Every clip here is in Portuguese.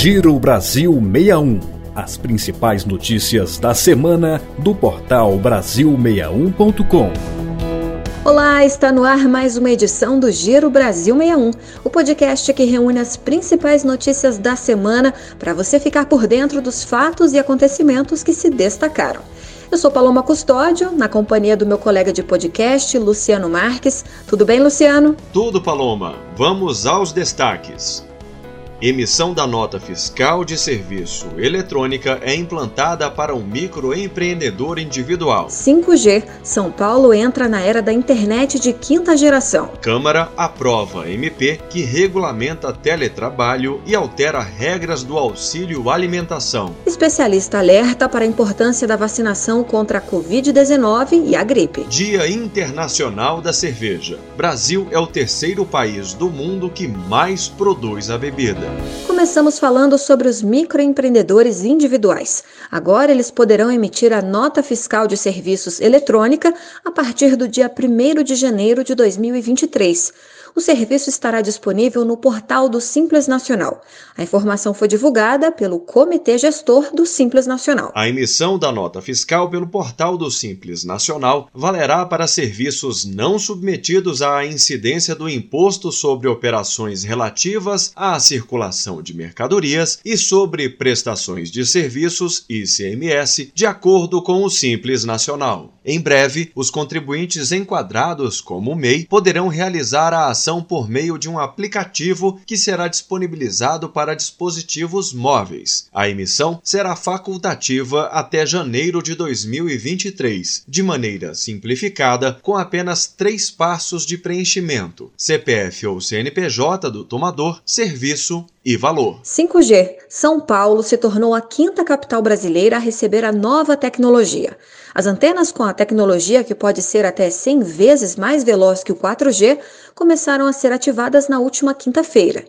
Giro Brasil 61. As principais notícias da semana do portal Brasil61.com. Olá, está no ar mais uma edição do Giro Brasil 61, o podcast que reúne as principais notícias da semana para você ficar por dentro dos fatos e acontecimentos que se destacaram. Eu sou Paloma Custódio, na companhia do meu colega de podcast, Luciano Marques. Tudo bem, Luciano? Tudo, Paloma. Vamos aos destaques. Emissão da nota fiscal de serviço eletrônica é implantada para o microempreendedor individual. 5G. São Paulo entra na era da internet de quinta geração. Câmara aprova MP que regulamenta teletrabalho e altera regras do auxílio alimentação. Especialista alerta para a importância da vacinação contra a Covid-19 e a gripe. Dia Internacional da Cerveja. Brasil é o terceiro país do mundo que mais produz a bebida. Começamos falando sobre os microempreendedores individuais. Agora eles poderão emitir a nota fiscal de serviços eletrônica a partir do dia 1 de janeiro de 2023. O serviço estará disponível no portal do Simples Nacional. A informação foi divulgada pelo Comitê Gestor do Simples Nacional. A emissão da nota fiscal pelo portal do Simples Nacional valerá para serviços não submetidos à incidência do imposto sobre operações relativas à circulação de mercadorias e sobre prestações de serviços ICMS, de acordo com o Simples Nacional. Em breve, os contribuintes enquadrados como MEI poderão realizar a ação por meio de um aplicativo que será disponibilizado para dispositivos móveis. A emissão será facultativa até janeiro de 2023, de maneira simplificada, com apenas três passos de preenchimento: CPF ou CNPJ do tomador, serviço e valor. 5G. São Paulo se tornou a quinta capital brasileira a receber a nova tecnologia. As antenas com a tecnologia que pode ser até 100 vezes mais veloz que o 4G começaram a ser ativadas na última quinta-feira.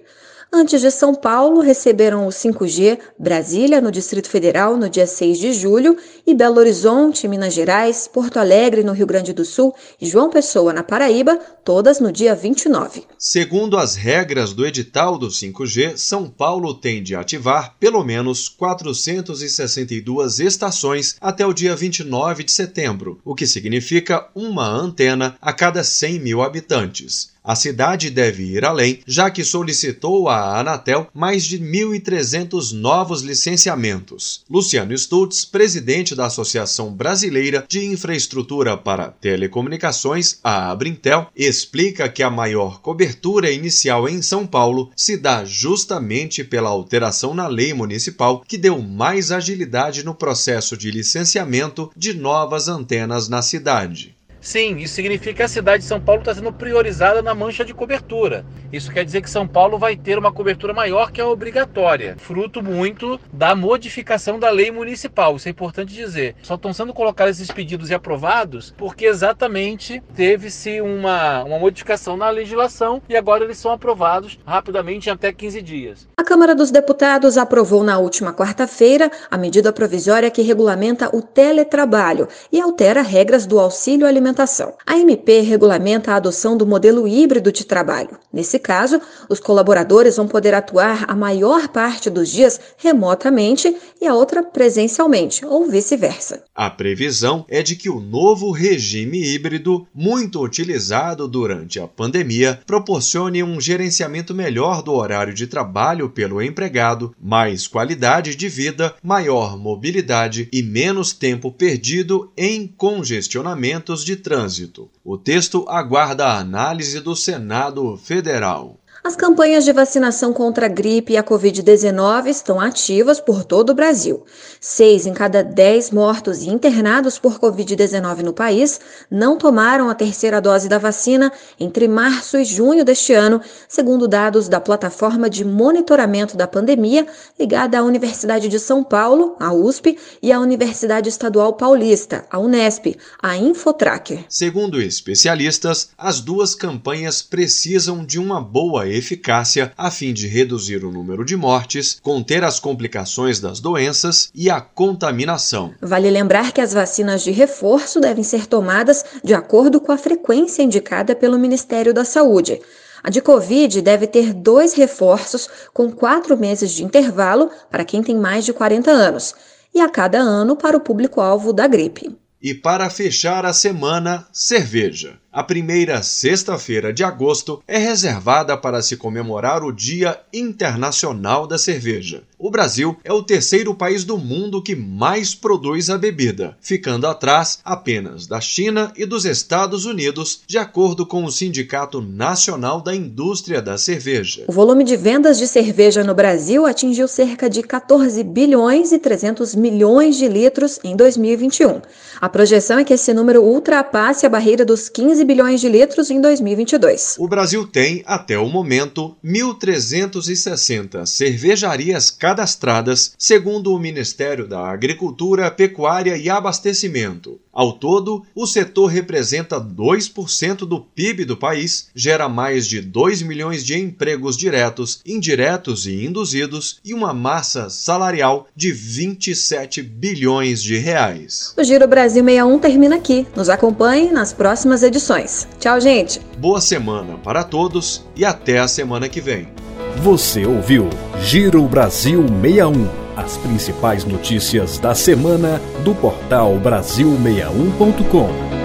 Antes de São Paulo, receberam o 5G Brasília, no Distrito Federal, no dia 6 de julho, e Belo Horizonte, Minas Gerais, Porto Alegre, no Rio Grande do Sul, e João Pessoa, na Paraíba, todas no dia 29. Segundo as regras do edital do 5G, São Paulo tem de ativar pelo menos 462 estações até o dia 29 de setembro, o que significa uma antena a cada 100 mil habitantes. A cidade deve ir além, já que solicitou à Anatel mais de 1.300 novos licenciamentos. Luciano Stutz, presidente da Associação Brasileira de Infraestrutura para Telecomunicações, a Abrintel, explica que a maior cobertura inicial em São Paulo se dá justamente pela alteração na lei municipal que deu mais agilidade no processo de licenciamento de novas antenas na cidade. Sim, isso significa que a cidade de São Paulo está sendo priorizada na mancha de cobertura. Isso quer dizer que São Paulo vai ter uma cobertura maior que a obrigatória, fruto muito da modificação da lei municipal. Isso é importante dizer. Só estão sendo colocados esses pedidos e aprovados porque exatamente teve-se uma, uma modificação na legislação e agora eles são aprovados rapidamente em até 15 dias. A Câmara dos Deputados aprovou na última quarta-feira a medida provisória que regulamenta o teletrabalho e altera regras do auxílio alimentar alimentação. A MP regulamenta a adoção do modelo híbrido de trabalho. Nesse caso, os colaboradores vão poder atuar a maior parte dos dias remotamente e a outra presencialmente, ou vice-versa. A previsão é de que o novo regime híbrido, muito utilizado durante a pandemia, proporcione um gerenciamento melhor do horário de trabalho pelo empregado, mais qualidade de vida, maior mobilidade e menos tempo perdido em congestionamentos de trânsito. O texto aguarda a análise do Senado Federal. As campanhas de vacinação contra a gripe e a Covid-19 estão ativas por todo o Brasil. Seis em cada dez mortos e internados por Covid-19 no país não tomaram a terceira dose da vacina entre março e junho deste ano, segundo dados da plataforma de monitoramento da pandemia ligada à Universidade de São Paulo, a USP, e à Universidade Estadual Paulista, a Unesp, a Infotracker. Segundo especialistas, as duas campanhas precisam de uma boa eficácia a fim de reduzir o número de mortes, conter as complicações das doenças e a contaminação. Vale lembrar que as vacinas de reforço devem ser tomadas de acordo com a frequência indicada pelo Ministério da Saúde. A de Covid deve ter dois reforços, com quatro meses de intervalo para quem tem mais de 40 anos, e a cada ano para o público-alvo da gripe. E para fechar a semana, cerveja. A primeira sexta-feira de agosto é reservada para se comemorar o Dia Internacional da Cerveja. O Brasil é o terceiro país do mundo que mais produz a bebida, ficando atrás apenas da China e dos Estados Unidos, de acordo com o Sindicato Nacional da Indústria da Cerveja. O volume de vendas de cerveja no Brasil atingiu cerca de 14 bilhões e 300 milhões de litros em 2021. A projeção é que esse número ultrapasse a barreira dos 15 bilhões de litros em 2022. O Brasil tem, até o momento, 1.360 cervejarias cadastradas, segundo o Ministério da Agricultura, Pecuária e Abastecimento. Ao todo, o setor representa 2% do PIB do país, gera mais de 2 milhões de empregos diretos, indiretos e induzidos e uma massa salarial de 27 bilhões de reais. O Giro Brasil 61 termina aqui. Nos acompanhe nas próximas edições. Tchau, gente. Boa semana para todos e até a semana que vem. Você ouviu Giro Brasil 61. As principais notícias da semana do portal Brasil61.com.